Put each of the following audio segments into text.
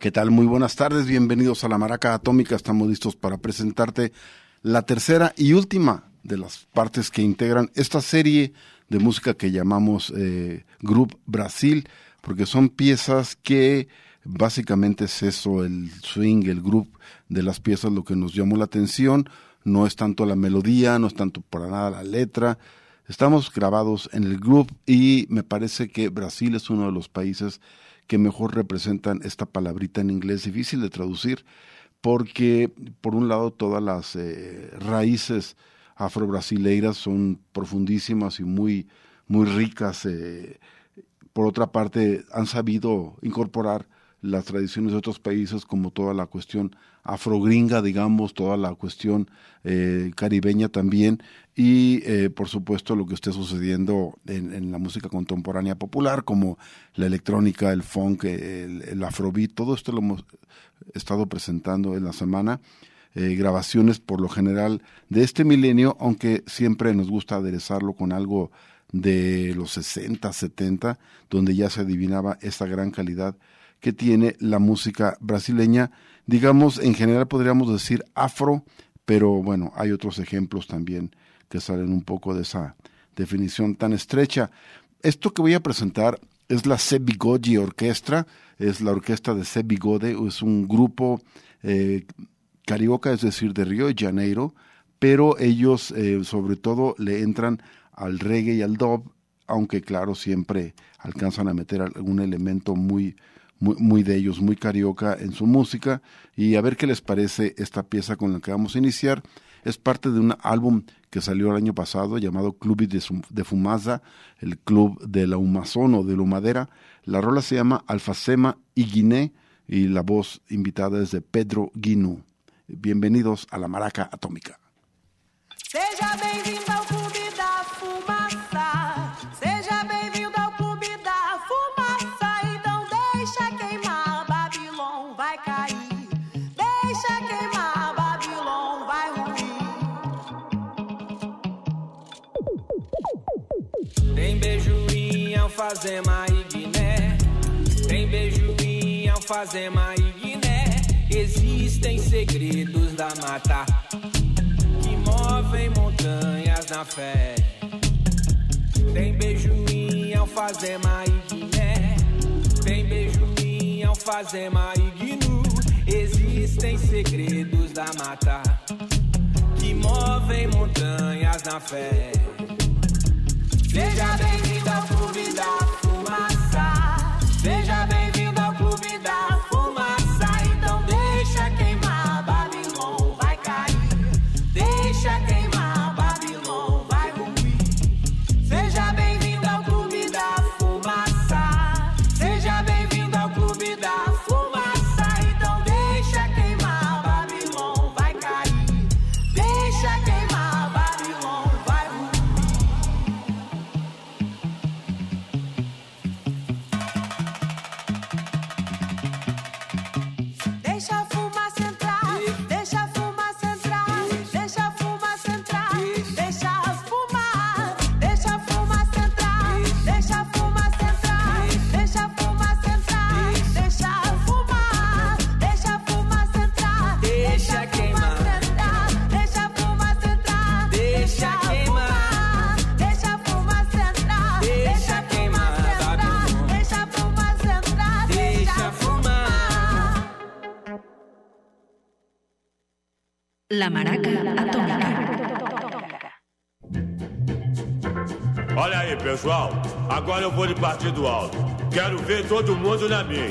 ¿Qué tal? Muy buenas tardes, bienvenidos a la Maraca Atómica. Estamos listos para presentarte la tercera y última de las partes que integran esta serie de música que llamamos eh, Group Brasil, porque son piezas que básicamente es eso, el swing, el group de las piezas, lo que nos llamó la atención. No es tanto la melodía, no es tanto para nada la letra. Estamos grabados en el group y me parece que Brasil es uno de los países que mejor representan esta palabrita en inglés difícil de traducir, porque por un lado todas las eh, raíces afro-brasileiras son profundísimas y muy, muy ricas. Eh, por otra parte, han sabido incorporar las tradiciones de otros países como toda la cuestión afrogringa, digamos, toda la cuestión eh, caribeña también y eh, por supuesto lo que esté sucediendo en, la música contemporánea popular como la electrónica, el funk, el, el afrobeat, todo esto lo hemos estado presentando en la semana. Eh, grabaciones por lo general de este milenio, aunque siempre nos gusta aderezarlo con algo de los 60, 70, donde ya se adivinaba esta gran calidad que tiene la música brasileña, digamos, en general podríamos decir afro, pero bueno, hay otros ejemplos también que salen un poco de esa definición tan estrecha. Esto que voy a presentar es la C. Bigode Orquestra, es la orquesta de C. Bigode, es un grupo eh, carioca, es decir, de Río de Janeiro, pero ellos eh, sobre todo le entran al reggae y al dub, aunque claro, siempre alcanzan a meter algún elemento muy, muy, muy, de ellos, muy carioca en su música, y a ver qué les parece esta pieza con la que vamos a iniciar. Es parte de un álbum que salió el año pasado llamado Club de, Fumaza, el club de la humazón o de la humadera. La rola se llama Alfacema y Guiné y la voz invitada es de Pedro Guinu. Bienvenidos a la Maraca Atómica. Seja alfazema e Guiné. Tem beijo em alfazema e Guiné. Existem segredos da mata que movem montanhas na fé. Tem beijo em alfazema e Guiné. Tem beijo em alfazema e Guinu. Existem segredos da mata que movem montanhas na fé. Seja bem-vindo ao clube da La Maraca Atómica. Olha aí, pessoal. Agora eu vou de partido alto. Quero ver todo mundo na minha.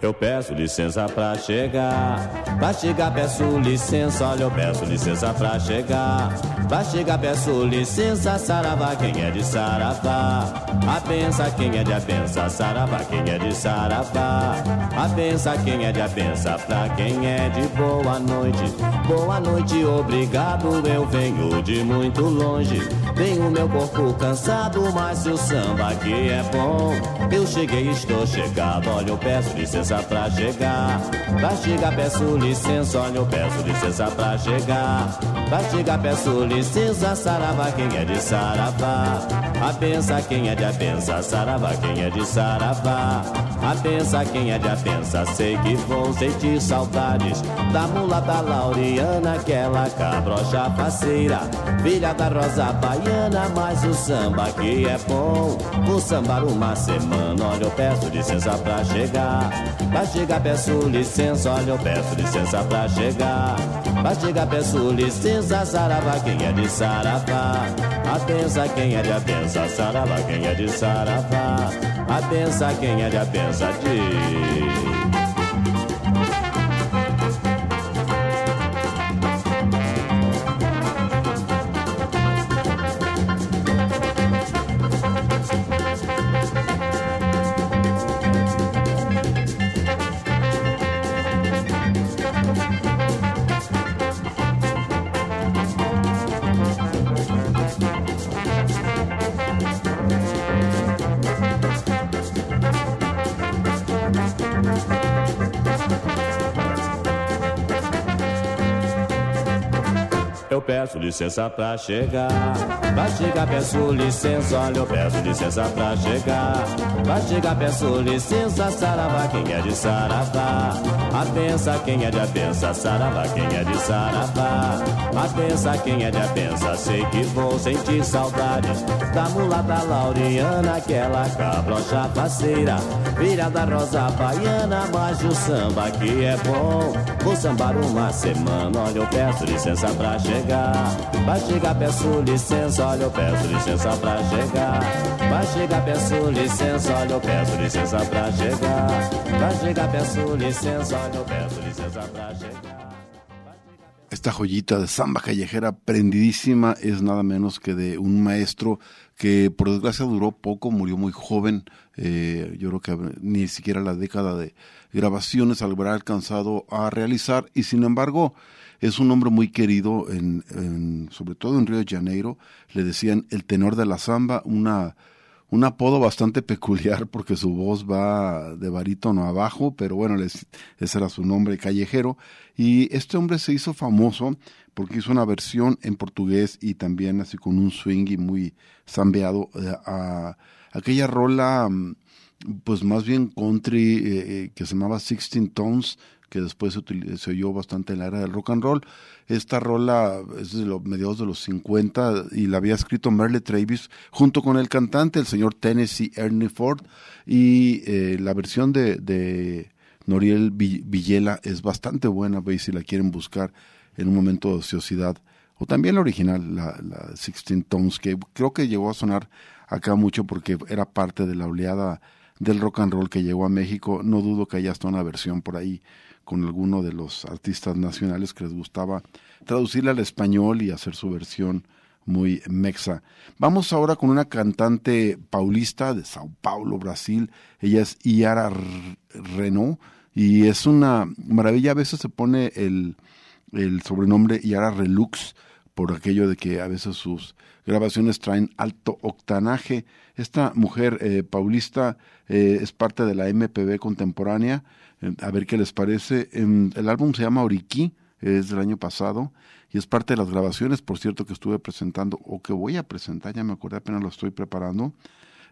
Eu peço licença pra chegar. Pra chegar, peço licença. Olha, eu peço licença pra chegar. Pra chegar, peço licença. Saravá, quem é de Saravá? A benção, quem é de a benção? Saravá, quem é de Saravá? A benção, quem é de a benção? Pra quem é de boa noite. Boa noite, obrigado. Eu venho de muito longe. Tenho meu corpo cansado, mas o samba aqui é bom. Eu cheguei, estou chegado. Olha, eu peço licença pra chegar. Pra chegar, peço licença. Olha, eu peço licença pra chegar. Pra chegar, peço licença. Saravá, quem é de Saravá? A benção, quem é de a benção? Saravá, quem é de Saravá? A benção, quem é de a benção? Sei que vou sentir saudades da mulata Lauriana, aquela cabrocha faceira, filha da Rosa Baiana. Mas o samba aqui é bom. Vou sambar uma semana. Olha, eu peço licença pra chegar. Pra chegar, peço licença. Olha, eu peço licença pra chegar. Pra chegar, peço licença. Saravá, quem é de Saravá? A benção, quem é de a benção? Saravá, quem é de Saravá? Abença quem é de abençadir. Eu peço licença pra chegar. Pra chegar, peço licença. Olha, eu peço licença pra chegar. Pra chegar, peço licença. Saravá, quem é de Saravá? A benção, quem é de a benção? Saravá, quem é de Saravá? A benção, quem é de a benção? Sei que vou sentir saudades da mulata Lauriana, aquela cabrocha faceira. Filha da Rosa Baiana, mas o samba aqui é bom. Vou sambar uma semana. Olha, eu peço licença pra chegar. Pra chegar, peço licença, olha, eu peço licença pra chegar. Pra chegar, peço licença, olha, eu peço licença pra chegar. Chegar, peço licença, olha, eu peço licença pra chegar. Esta joyita de samba callejera prendidísima es nada menos que de un maestro que por desgracia duró poco, murió muy joven. Eh, yo creo que ni siquiera la década de grabaciones habrá alcanzado a realizar y sin embargo es un hombre muy querido, sobre todo en Río de Janeiro. Le decían el tenor de la samba, una, un apodo bastante peculiar porque su voz va de barítono abajo, pero bueno, les, ese era su nombre callejero. Y este hombre se hizo famoso porque hizo una versión en portugués y también así con un swing y muy zambeado eh, a aquella rola pues más bien country eh, que se llamaba Sixteen Tones que después se, se, oyó bastante en la era del rock and roll. Esta rola es de los mediados de los 50 y la había escrito Merle Travis junto con el cantante, el señor Tennessee Ernie Ford, y eh, la versión de, de Noriel Villela es bastante buena, veis si la quieren buscar en un momento de ociosidad. O también la original, la, la Sixteen Tones, que creo que llegó a sonar acá mucho porque era parte de la oleada del rock and roll que llegó a México. No dudo que haya hasta una versión por ahí con alguno de los artistas nacionales que les gustaba traducirla al español y hacer su versión muy mexa. Vamos ahora con una cantante paulista de Sao Paulo, Brasil. Ella es Iara Renault y es una maravilla. A veces se pone el, el sobrenombre Iara Relux por aquello de que a veces sus grabaciones traen alto octanaje. Esta mujer eh, paulista eh, es parte de la MPB contemporánea a ver qué les parece. El álbum se llama Oriquí, es del año pasado y es parte de las grabaciones, por cierto, que estuve presentando o que voy a presentar, ya me acordé, apenas lo estoy preparando.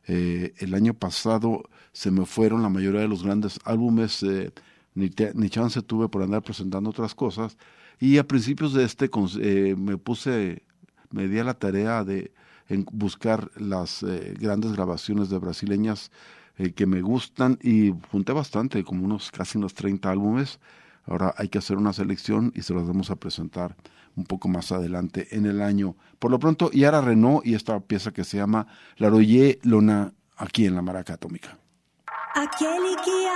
Eh, el año pasado se me fueron la mayoría de los grandes álbumes, eh, ni, chance tuve por andar presentando otras cosas. Y a principios de este eh, me puse, me di a la tarea de buscar las eh, grandes grabaciones de brasileñas eh, que me gustan y junté bastante, como unos casi unos 30 álbumes. Ahora hay que hacer una selección y se los vamos a presentar un poco más adelante en el año. Por lo pronto, Yara Renault y esta pieza que se llama La Royer Lona, aquí en la Maraca Atómica. Aquel que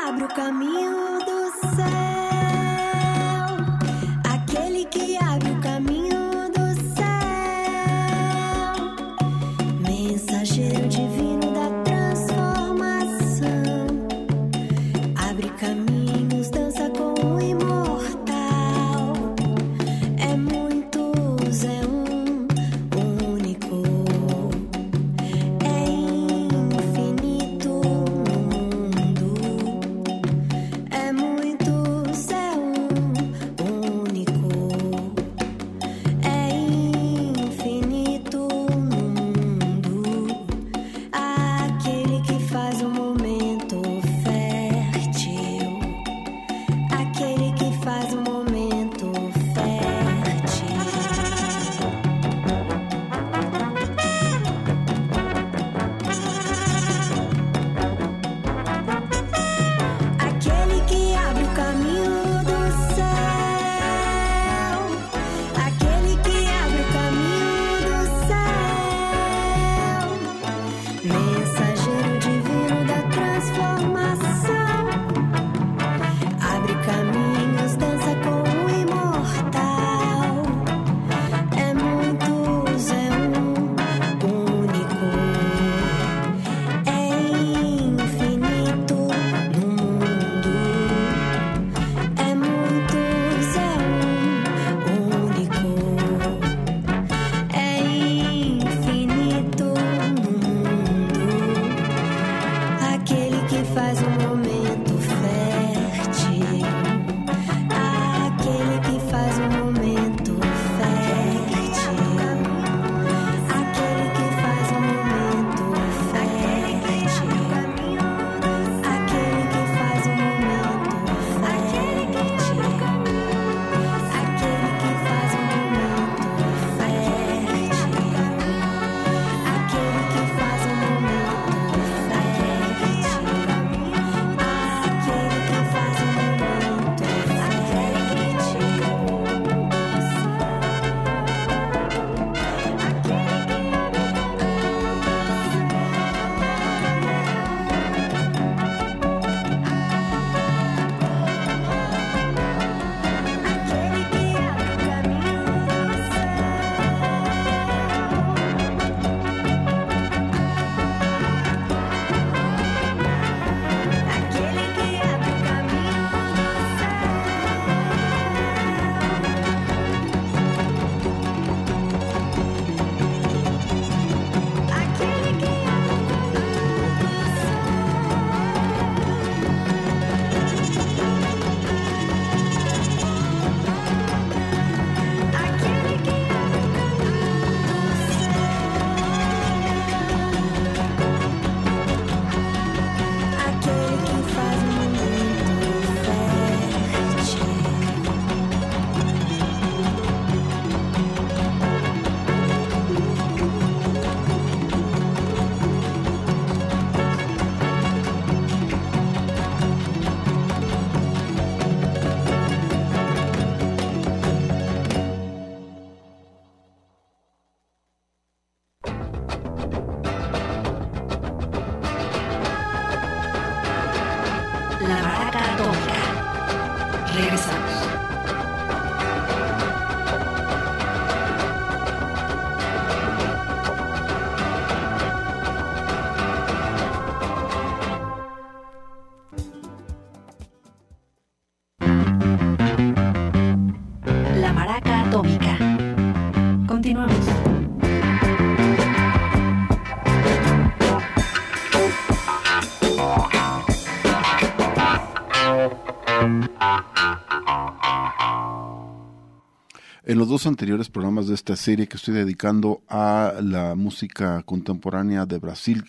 En los dos anteriores programas de esta serie que estoy dedicando a la música contemporánea de Brasil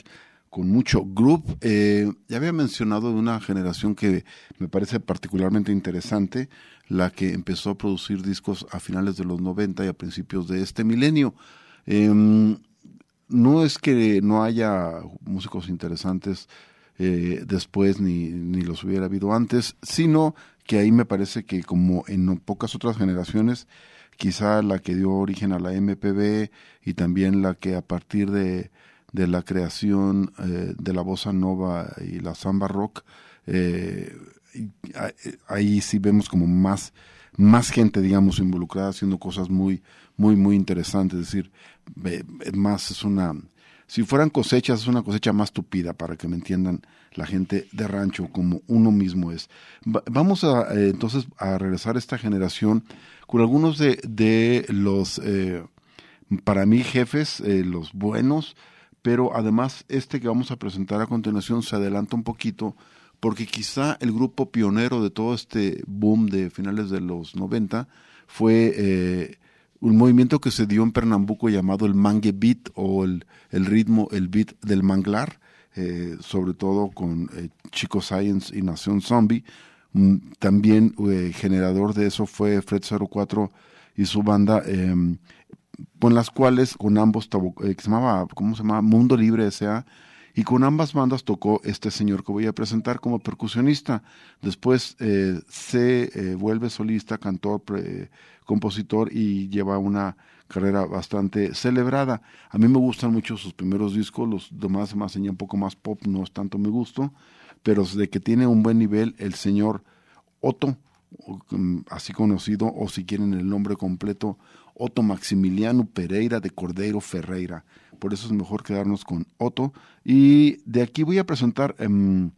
con mucho group, eh, ya había mencionado de una generación que me parece particularmente interesante, la que empezó a producir discos a finales de los 90 y a principios de este milenio. Em, no es que no haya músicos interesantes eh, después ni, ni los hubiera habido antes, sino que ahí me parece que como en pocas otras generaciones, quizá la que dio origen a la MPB y también la que a partir de, de la creación eh, de la bossa nova y la samba rock, eh, eh, ahí sí vemos como más, más gente, digamos, involucrada haciendo cosas muy, muy, muy interesantes. Es decir, más es una si fueran cosechas, es una cosecha más tupida, para que me entiendan la gente de rancho, como uno mismo es. Va- vamos a, eh, entonces a regresar a esta generación con algunos de, de los, eh, para mí, jefes, eh, los buenos, pero además este que vamos a presentar a continuación se adelanta un poquito porque quizá el grupo pionero de todo este boom de finales de los 90 fue eh, un movimiento que se dio en Pernambuco llamado el mangue beat o el, el ritmo, el beat del manglar, eh, sobre todo con eh, Chico Science y Nación Zombie. Mm, También eh, generador de eso fue Fred 04 y su banda, eh, con las cuales, con ambos, que se llamaba, ¿cómo se llama? Mundo Libre S.A., y con ambas bandas tocó este señor que voy a presentar como percusionista. Después eh, se eh, vuelve solista, cantor, pre- compositor y lleva una carrera bastante celebrada. A mí me gustan mucho sus primeros discos, los demás se me hacen un poco más pop, no es tanto mi gusto, pero de que tiene un buen nivel el señor Otto, mm, así conocido, o si quieren el nombre completo, Otto Maximiliano Pereira de Cordeiro Ferreira. Por eso es mejor quedarnos con Otto. Y de aquí voy a presentar, em,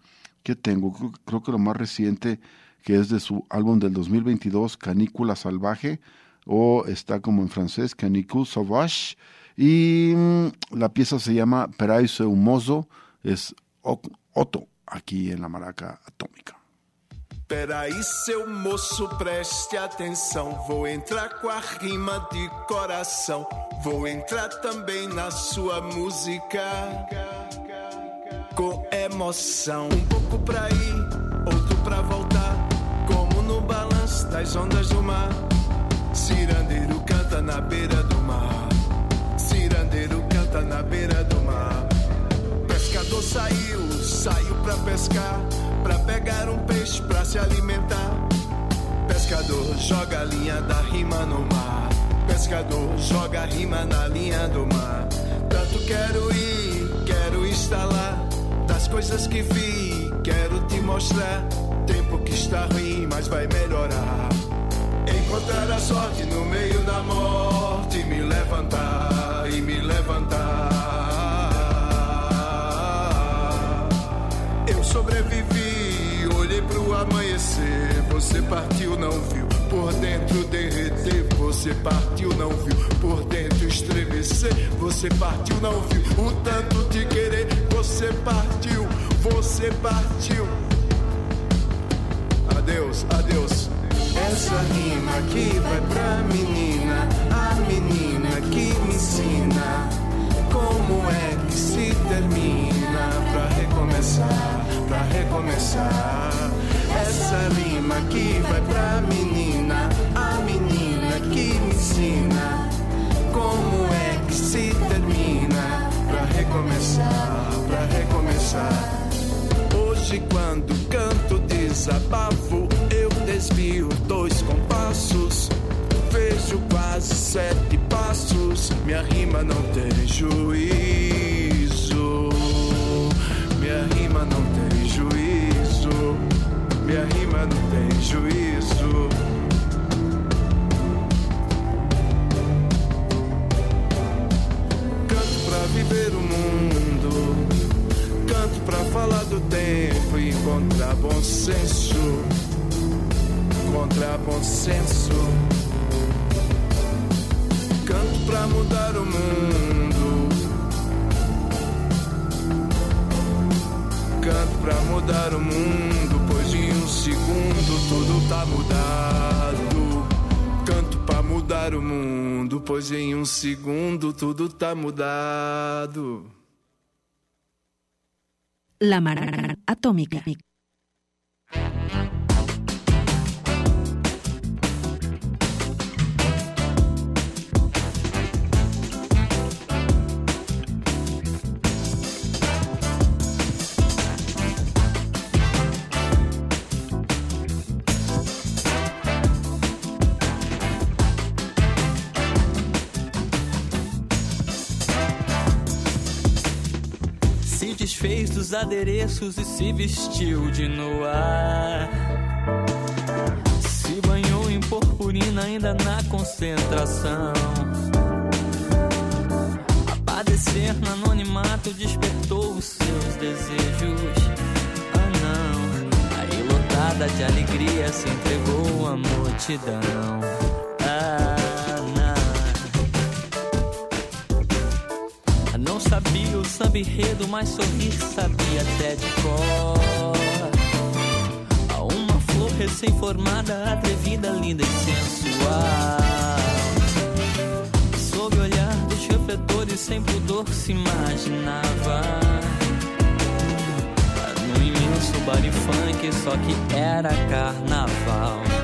¿qué tengo? Creo, que lo más reciente, que es de su álbum del 2022, Canícula Salvaje, o está como en francés, Canicule Sauvage. Y mm, la pieza se llama Paraíso Humoso, es Otto, aquí en la maraca atómica. Peraí, seu moço, preste atenção. Vou entrar com a rima de coração. Vou entrar também na sua música. Com emoção. Um pouco pra ir, outro pra voltar. Como no balanço das ondas do mar. Cirandeiro canta na beira do mar. Cirandeiro canta na beira do mar. Pescador saiu, saiu pra pescar, pra pegar um peixe pra se alimentar. Pescador joga a linha da rima no mar. Pescador joga a rima na linha do mar. Tanto quero ir, quero estar lá. Das coisas que vi, quero te mostrar. Tempo que está ruim, mas vai melhorar. Encontrar a sorte no meio da morte, me levantar e me levantar. Sobrevivi, olhei pro amanhecer. Você partiu, não viu? Por dentro derreter, você partiu, não viu? Por dentro estremecer, você partiu, não viu? O tanto de querer, você partiu, você partiu. Adeus, adeus. Essa rima aqui vai pra menina, a menina que me ensina recomeçar. Essa rima aqui vai pra menina, a menina que me ensina como é que se termina pra recomeçar, pra recomeçar. Hoje quando canto desabafo, eu desvio dois compassos. Vejo quase sete passos, minha rima não tem juízo. Minha rima não juízo. Minha rima não tem juízo. Canto pra viver o mundo. Canto pra falar do tempo e encontrar bom senso. Encontrar bom senso. Canto pra mudar o mundo. Pra mudar o mundo, pois em um segundo tudo tá mudado. Canto pra mudar o mundo, pois em um segundo tudo tá mudado. La atómica. Os adereços e se vestiu de noar. Se banhou em purpurina ainda na concentração. A padecer no anonimato despertou os seus desejos. Ah não, aí lotada de alegria se entregou à multidão. Samba enredo, mas sorrir sabia até de cor. A uma flor recém-formada, atrevida, linda e sensual. Sob o olhar dos refletores, sem pudor se imaginava. No imenso baile funk, só que era carnaval.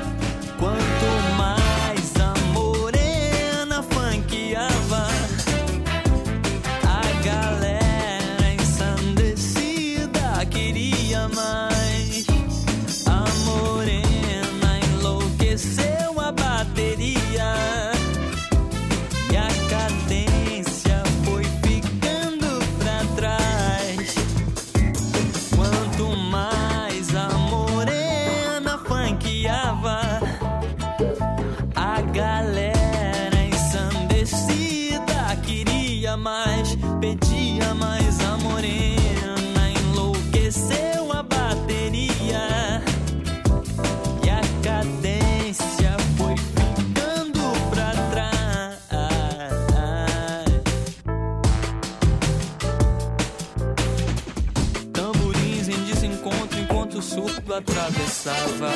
Pedia mais a morena, enlouqueceu a bateria. E a cadência foi ficando pra trás. Tamborins em desencontro enquanto o surto atravessava.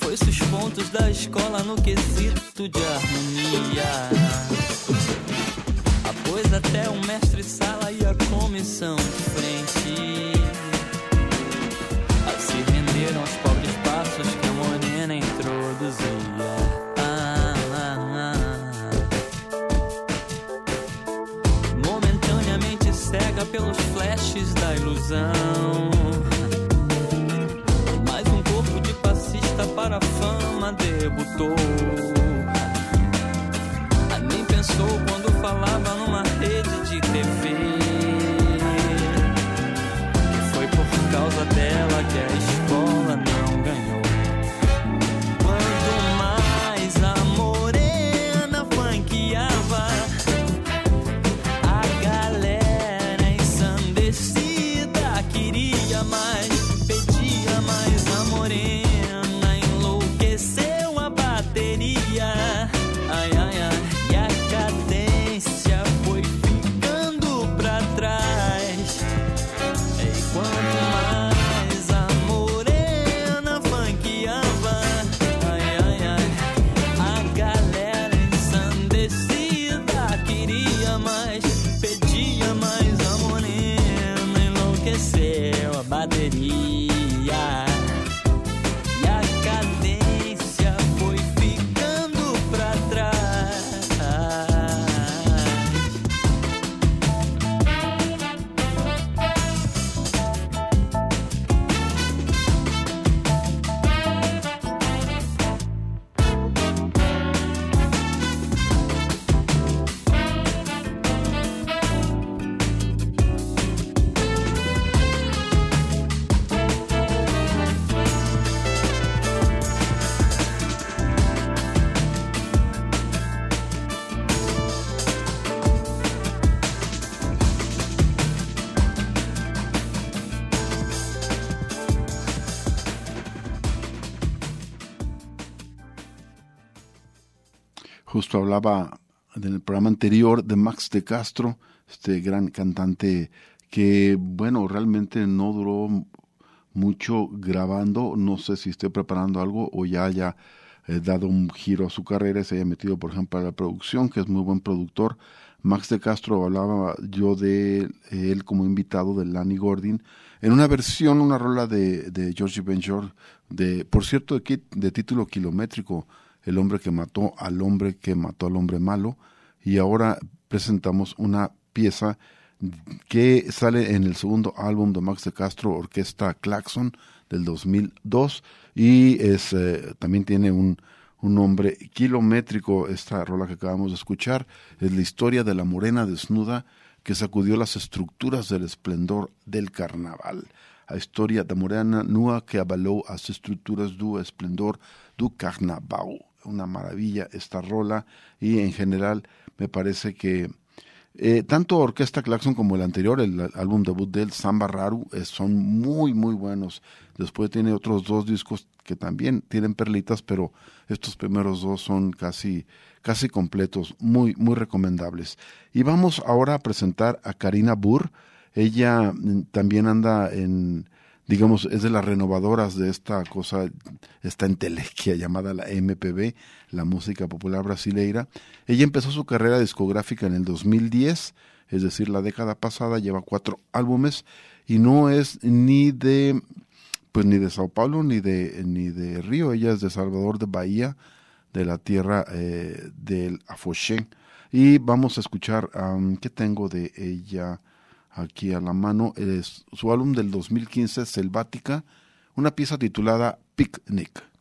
Foi-se os pontos da escola no quesito de harmonia. Até o mestre sala e a comissão de frente. A se renderam aos pobres passos que a morena introduzia. Momentaneamente cega pelos flashes da ilusão. Mais um corpo de passista para a fama debutou. Nem pensou quando falava numa Hablaba en el programa anterior de Max de Castro, este gran cantante que, bueno, realmente no duró mucho grabando. No sé si esté preparando algo o ya haya eh, dado un giro a su carrera se haya metido, por ejemplo, a la producción, que es muy buen productor. Max de Castro hablaba yo de él como invitado de Lanny Gordon en una versión, una rola de, de Georgie de, por cierto, de título kilométrico, El hombre que mató al hombre que mató al hombre malo. Y ahora presentamos una pieza que sale en el segundo álbum de Max de Castro, Orquesta Claxon, del 2002, y es eh, también tiene un, un nombre kilométrico. Esta rola que acabamos de escuchar es la historia de la morena desnuda que sacudió las estructuras del esplendor del carnaval. A historia da morena nua que avaló as estructuras do esplendor do carnaval. Una maravilla esta rola y en general me parece que eh, tanto Orquesta Claxon como el anterior, el álbum debut del Samba Raru, eh, son muy, muy buenos. Después tiene otros dos discos que también tienen perlitas, pero estos primeros dos son casi, casi completos, muy, muy recomendables. Y vamos ahora a presentar a Karina Burr. Ella mm, también anda en, digamos, es de las renovadoras de esta cosa, esta entelequia llamada la MPB, la música popular brasileira. Ella empezó su carrera discográfica en el 2010, es decir, la década pasada, lleva cuatro álbumes y no es ni de, pues ni de Sao Paulo ni de, ni de Río, ella es de Salvador de Bahía, de la tierra eh, del Afoxé. Y vamos a escuchar, um, ¿qué tengo de ella? Aquí a la mano es su álbum del 2015 Selvática, una pieza titulada Picnic.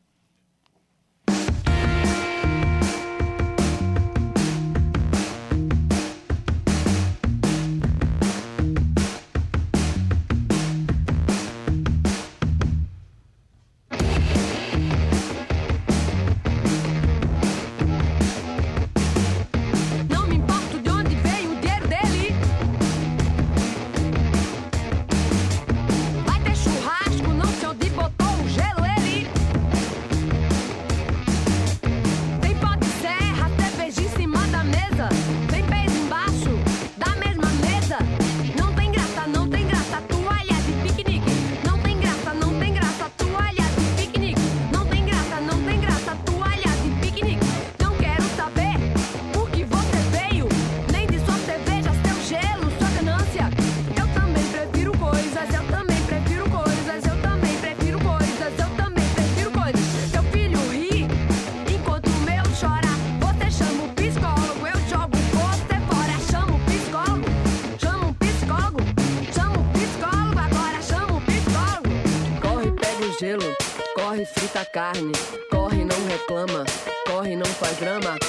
Carne, corre, não reclama, corre, não faz drama.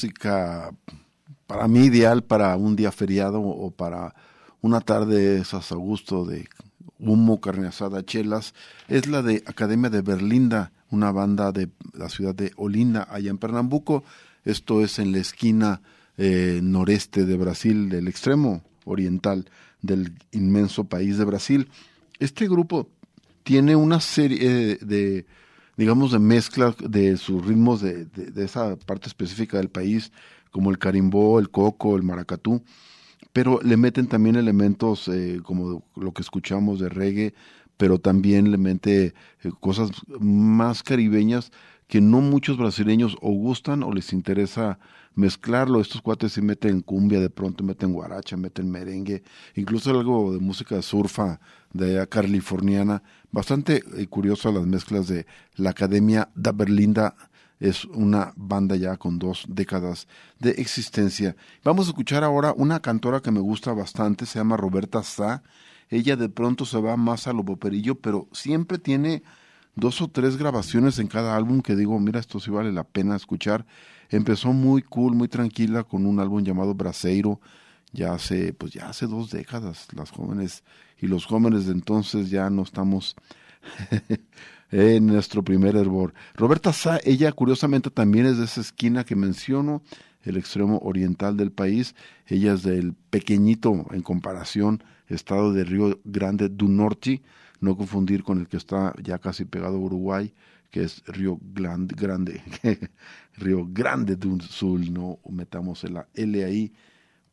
música para mí ideal para un día feriado o para una tarde esas a gusto de humo, carne asada, chelas, es la de Academia de Berlinda, una banda de la ciudad de Olinda, allá en Pernambuco. Esto es en la esquina eh, noreste de Brasil, del extremo oriental del inmenso país de Brasil. Este grupo tiene una serie eh, de digamos, de mezcla de sus ritmos de, de, esa parte específica del país, como el carimbó, el coco, el maracatú, pero le meten también elementos eh, como lo que escuchamos de reggae, pero también le mete eh, cosas más caribeñas que no muchos brasileños o gustan o les interesa mezclarlo. Estos cuates sí meten cumbia, de pronto meten guaracha, meten merengue, incluso algo de música surfa de californiana. Bastante eh, curioso las mezclas de la Academia da Berlinda. Es una banda ya con dos décadas de existencia. Vamos a escuchar ahora una cantora que me gusta bastante, se llama Roberta Sá. Ella de pronto se va más a lo poperillo, pero siempre tiene dos o tres grabaciones en cada álbum que digo, mira, esto sí vale la pena escuchar. Empezó muy cool, muy tranquila con un álbum llamado Braseiro, ya hace, pues ya hace dos décadas, las jóvenes y los jóvenes de entonces ya no estamos en nuestro primer hervor. Roberta Sá, ella curiosamente también es de esa esquina que menciono, el extremo oriental del país. Ella es del pequeñito en comparación estado de Río Grande do Norte, no confundir con el que está ya casi pegado a Uruguay, que es Río Grande, Río Grande do Sul, no metamos la L ahí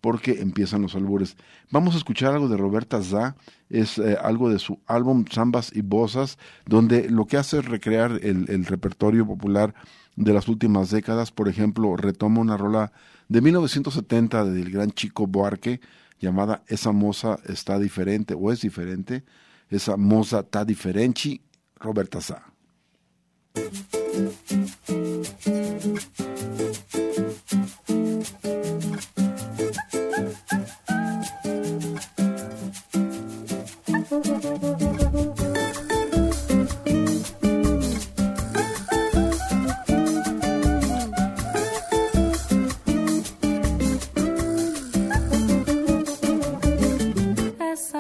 porque empiezan los albures. Vamos a escuchar algo de Roberta Zá, es eh, algo de su álbum Zambas y Bosas, donde lo que hace es recrear el, repertorio popular de las últimas décadas. Por ejemplo, retoma una rola de 1970 del gran Chico Buarque, llamada Esa moza está diferente o es diferente. Esa moza está diferente, Roberta Sá.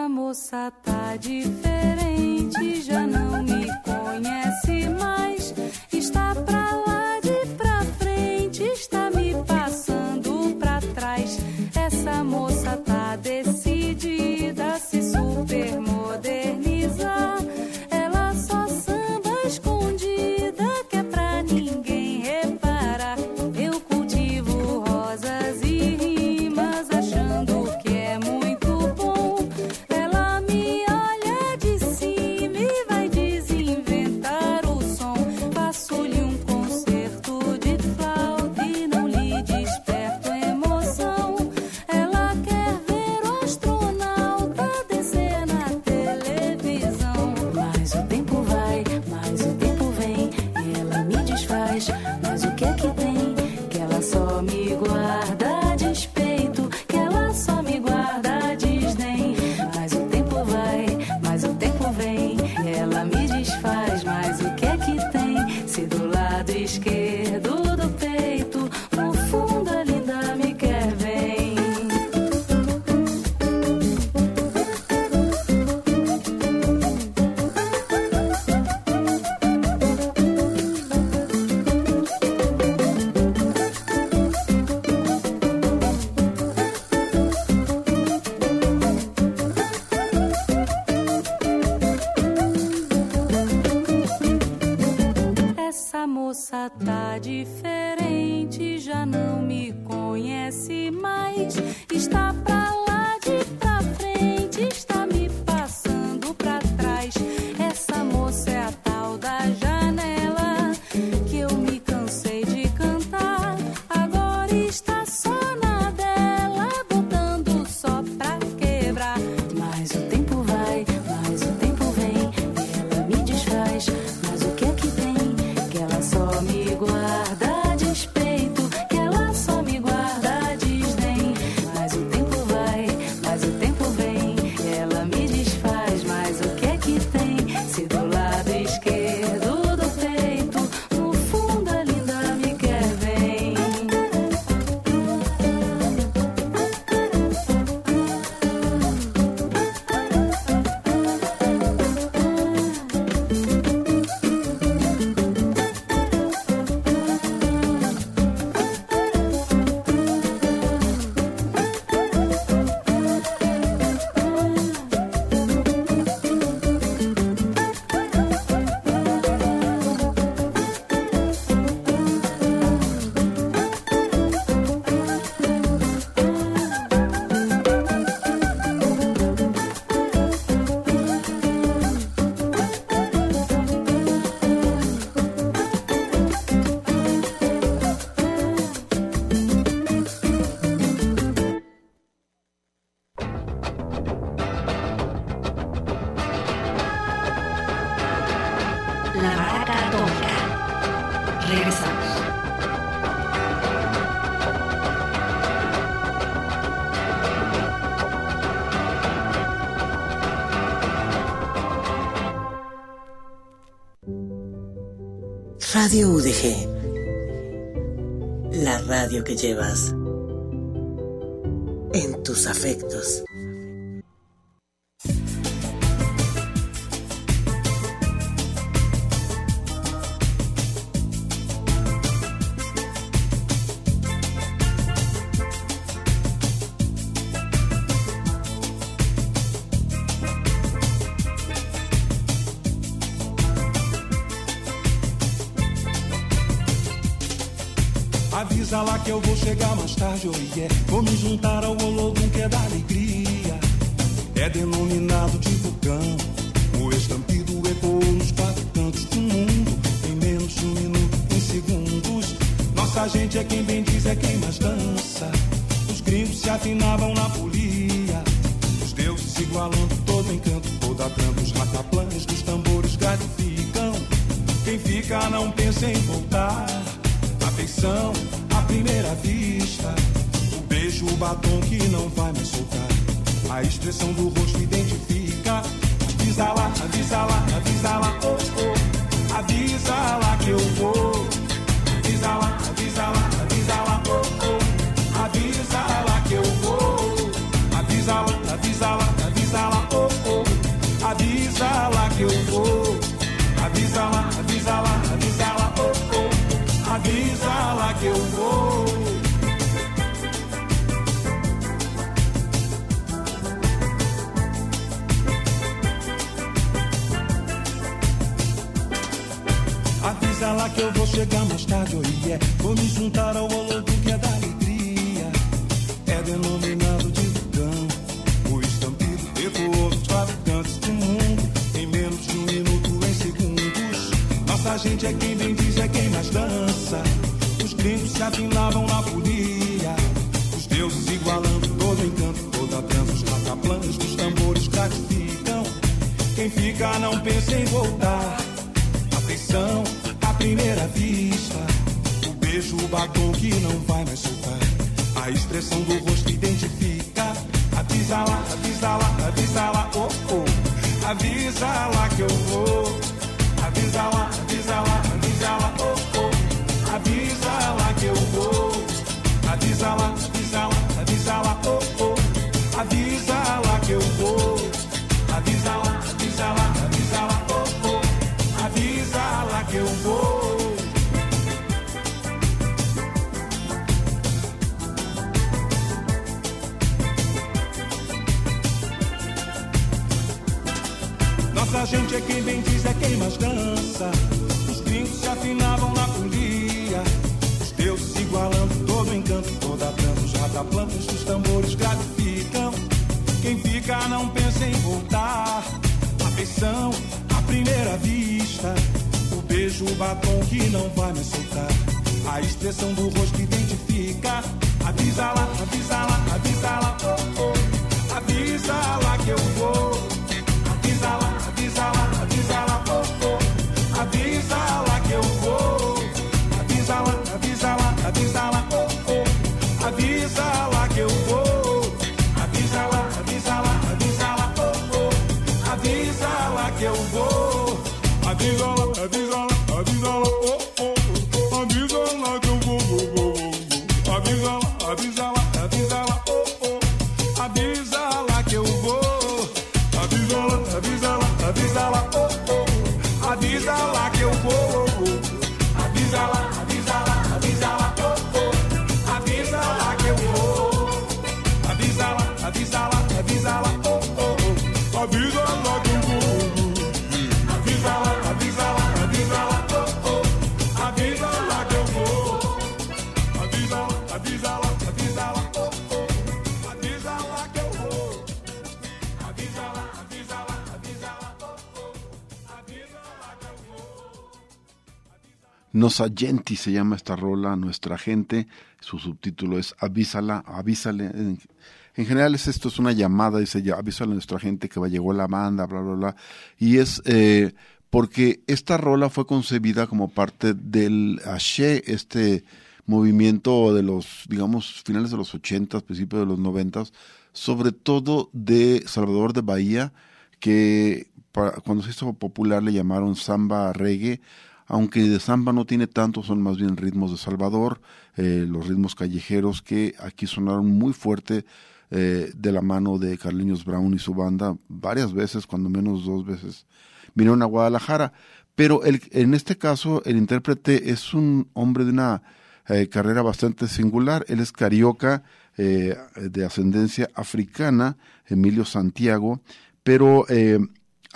Moça tá diferente, já não me conhece mais. Radio UDG. La radio que llevas en tus afectos. Avisa lá que eu vou chegar mais tarde, oh yeah. Vou me juntar ao Olodum que é da alegria. É denominado de vulcão. O estampido ecoou nos quatro cantos do mundo. Em menos de um minuto, em segundos. Nossa gente é quem bem diz, é quem mais dança. Os gringos se afinavam na polia. Os deuses se igualando, todo encanto, toda trama. Os rataplãs dos tambores gratificam. Quem fica não pensa em voltar. Afeição à primeira vista. O beijo, o batom que não vai mais soltar. A expressão do rosto identifica. Avisa lá, avisa lá, avisa lá, oh, oh. Avisa lá que eu vou. Avisa lá, avisa lá, avisa lá, oh, oh. Avisa lá que eu vou. Avisa lá, avisa lá, avisa lá, oh, oh. Avisa lá que eu vou. Avisa lá, avisa lá. Avisa lá que eu vou. Avisa lá que eu vou chegar mais tarde, oh yeah. Vou me juntar ao Olodum que é da alegria. É denominado. Nossa gente é quem bem diz, é quem mais dança. Os gringos se afinavam na folia. Os deuses igualando todo encanto, toda dança. Os rataplãs dos tambores gratificam. Quem fica não pensa em voltar. Afeição à primeira vista. O beijo, o batom que não vai mais soltar. A expressão do rosto identifica. Avisa lá, avisa lá, avisa lá, oh oh. Avisa lá que eu vou. Avisa lá, avisa lá, avisa lá, oh oh. Avisa lá que eu vou. Avisa lá, avisa lá, avisa lá, oh oh. Avisa lá que eu vou. Avisa lá, avisa lá, avisa lá, oh oh. Avisa lá que eu vou. Nossa gente é quem bem diz, é quem mais dança. Os gringos se afinavam na folia. Os deuses se igualando, todo encanto, toda dança. Os rataplanos dos tambores gratificam. Quem fica não pensa em voltar. Afeição à primeira vista. O beijo, o batom que não vai mais soltar. A expressão do rosto identifica. Avisa lá, avisa lá, avisa lá, oh, oh. Avisa lá que eu vou. Avisa lá, Sala Genti se llama esta rola, Nuestra Gente. Su subtítulo es Avísala, avísale. En, en general es esto, es una llamada, dice ya, avísale a nuestra gente que va, llegó la banda, bla, bla, bla. Y es, eh, porque esta rola fue concebida como parte del Haché, este movimiento de los, digamos, finales de los 80, principios de los 90, sobre todo de Salvador de Bahía, que cuando se hizo popular le llamaron samba reggae, aunque de samba no tiene tanto, son más bien ritmos de Salvador, eh, los ritmos callejeros que aquí sonaron muy fuerte eh, de la mano de Carliños Brown y su banda varias veces, cuando menos dos veces vinieron a Guadalajara. Pero el, en este caso el intérprete es un hombre de una eh, carrera bastante singular. Él es carioca, de ascendencia africana, Emilio Santiago, pero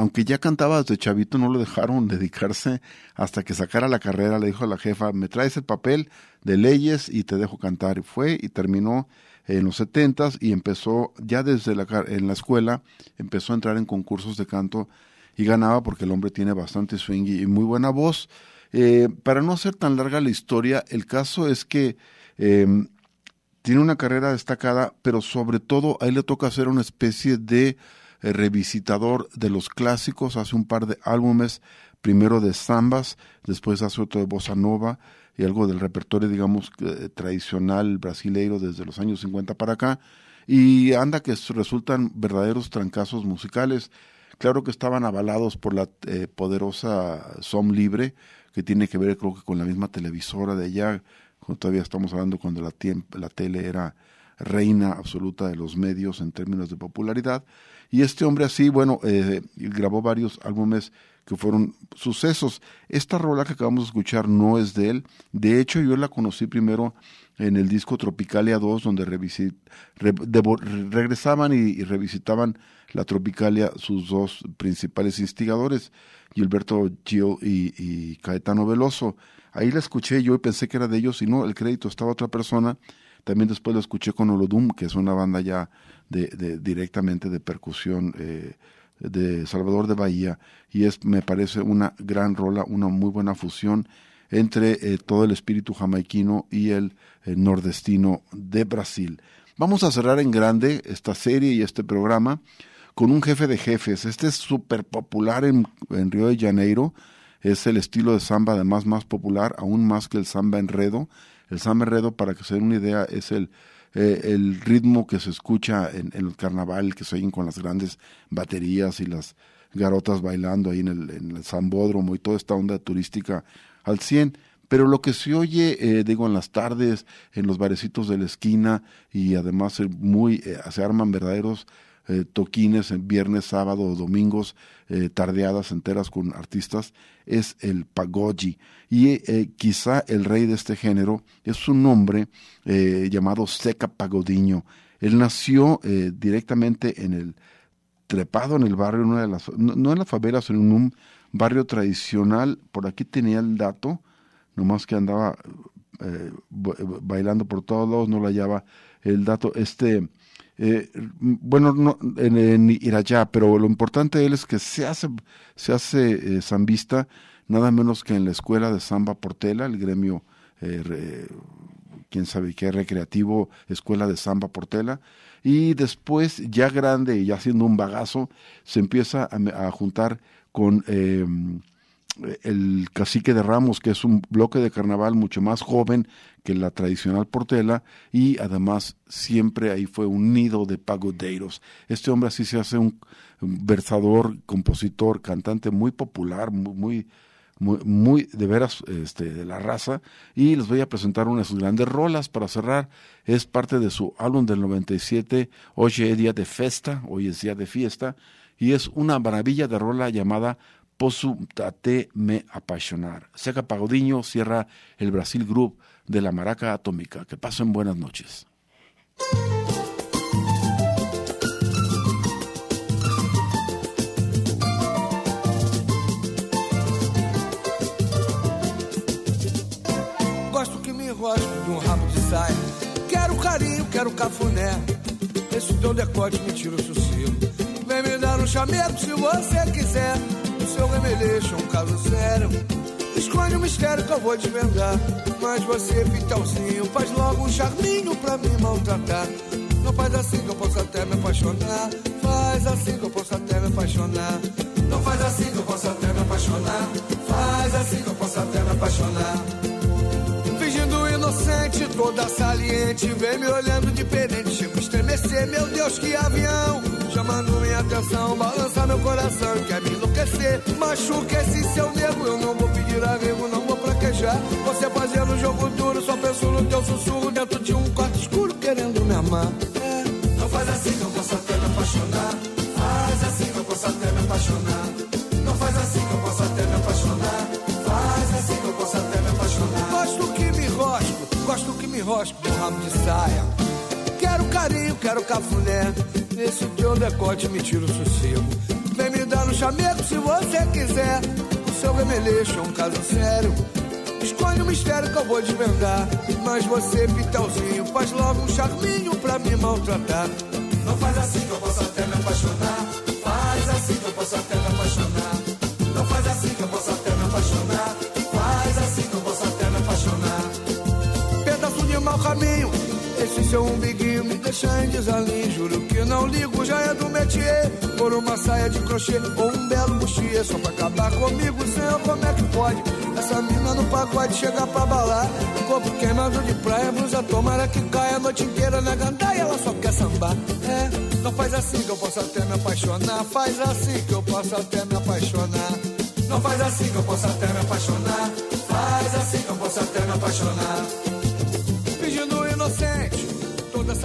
aunque ya cantaba desde chavito, no lo dejaron dedicarse hasta que sacara la carrera. Le dijo a la jefa, me traes el papel de leyes y te dejo cantar. Y fue y terminó en los setentas y empezó ya desde la, en la escuela, empezó a entrar en concursos de canto y ganaba porque el hombre tiene bastante swing y muy buena voz. Eh, para no hacer tan larga la historia, el caso es que eh, tiene una carrera destacada, pero sobre todo a él le toca hacer una especie de revisitador de los clásicos. Hace un par de álbumes, primero de zambas, después hace otro de bossa nova y algo del repertorio, digamos, eh, tradicional brasileiro desde los años 50 para acá. Y anda que resultan verdaderos trancazos musicales. Claro que estaban avalados por la eh, poderosa SOM Libre, que tiene que ver creo que con la misma televisora de allá, todavía estamos hablando cuando la tele era reina absoluta de los medios en términos de popularidad. Y este hombre así, bueno, eh, grabó varios álbumes que fueron sucesos. Esta rola que acabamos de escuchar no es de él. De hecho, yo la conocí primero en el disco Tropicalia 2, donde regresaban y, revisitaban la Tropicalia sus dos principales instigadores, Gilberto Gil y, y Caetano Veloso. Ahí la escuché yo y pensé que era de ellos y no, el crédito estaba otra persona. También después la escuché con Olodum, que es una banda ya de, directamente de percusión eh, de Salvador de Bahía y es me parece una gran rola, una muy buena fusión entre eh, todo el espíritu jamaiquino y el eh, nordestino de Brasil. Vamos a cerrar en grande esta serie y este programa con un jefe de jefes. Este es súper popular en, en Río de Janeiro. Es el estilo de samba además más popular, aún más que el samba enredo. El samba enredo, para que se den una idea, es el, eh, el ritmo que se escucha en, en el carnaval, que se oyen con las grandes baterías y las garotas bailando ahí en el, en zambódromo y toda esta onda turística al 100 pero lo que se oye, eh, digo, en las tardes, en los barecitos de la esquina y además eh, muy, eh, se arman verdaderos eh, toquines en viernes, sábado o domingos, eh, tardeadas enteras con artistas, es el pagoji. Y eh, quizá el rey de este género es un hombre llamado Seca Pagodiño. Él nació directamente en el trepado en el barrio, una de las, no, en la favela, sino en un barrio tradicional. Por aquí tenía el dato, nomás que andaba ba- bailando por todos lados, no lo hallaba el dato. Este, eh, bueno, no, en, en pero lo importante él es que se hace, se hace eh, zambista nada menos que en la escuela de Samba Portela, el gremio, eh, quién sabe qué, recreativo, escuela de Samba Portela. Y después, ya grande y ya siendo un bagazo, se empieza a, a juntar con eh, el cacique de Ramos, que es un bloque de carnaval mucho más joven que la tradicional Portela, y además siempre ahí fue un nido de pagodeiros. Este hombre así se hace un, versador, compositor, cantante muy popular, muy, muy, muy, de veras este, de la raza, y les voy a presentar una de sus grandes rolas para cerrar. Es parte de su álbum del 97, Hoy es día de festa, hoy es día de fiesta, y es una maravilla de rola llamada Posso Tate Me Apasionar. Seca Pagodinho cierra el Brasil Group de la Maraca Atómica. Que pasen buenas noches. Gosto que me enrosque de um rabo de saia. Quero carinho, quero cafuné. Esse teu decote me tira o sossego. Vem me dar um chamego se você quiser. seu remeleixo é um caso sério. Esconde o um mistério que eu vou desvendar. Mas você, pitãozinho, faz logo um charminho pra me maltratar. Não faz assim que eu posso até me apaixonar. Faz assim que eu posso até me apaixonar. Não faz assim que eu posso até me apaixonar. Faz assim que eu posso até me apaixonar. Toda saliente, vem me olhando diferente. Chego a estremecer, meu Deus, que avião. Chamando minha atenção, balança meu coração quer me enlouquecer. Machuca esse seu nego, eu não vou pedir arrego, não vou fraquejar. Você fazendo jogo duro, só penso no teu sussurro dentro de um quarto escuro querendo me amar. É, não faz assim eu posso até me apaixonar. Faz assim eu posso até me apaixonar. Rosco de rabo de saia. Quero carinho, quero cafuné. Esse teu decote me tira o sossego. Vem me dar no chamego se você quiser. O seu remeleixo é um caso sério. Escolhe o mistério que eu vou desvendar. Mas você, Pitelzinho, faz logo um charminho pra me maltratar. Não faz assim que eu posso até me apaixonar. Em desalinho. Juro que não ligo, já é do métier. Por uma saia de crochê ou um belo bustier. Só pra acabar comigo, senhor, como é que pode? Essa mina no pagode chega pra balar. Corpo queimado de praia, blusa tomara que caia a noite inteira na gandaia. Ela só quer sambar. É, não faz assim que eu posso até me apaixonar. Faz assim que eu posso até me apaixonar. Não faz assim que eu posso até me apaixonar. Faz assim que eu posso até me apaixonar.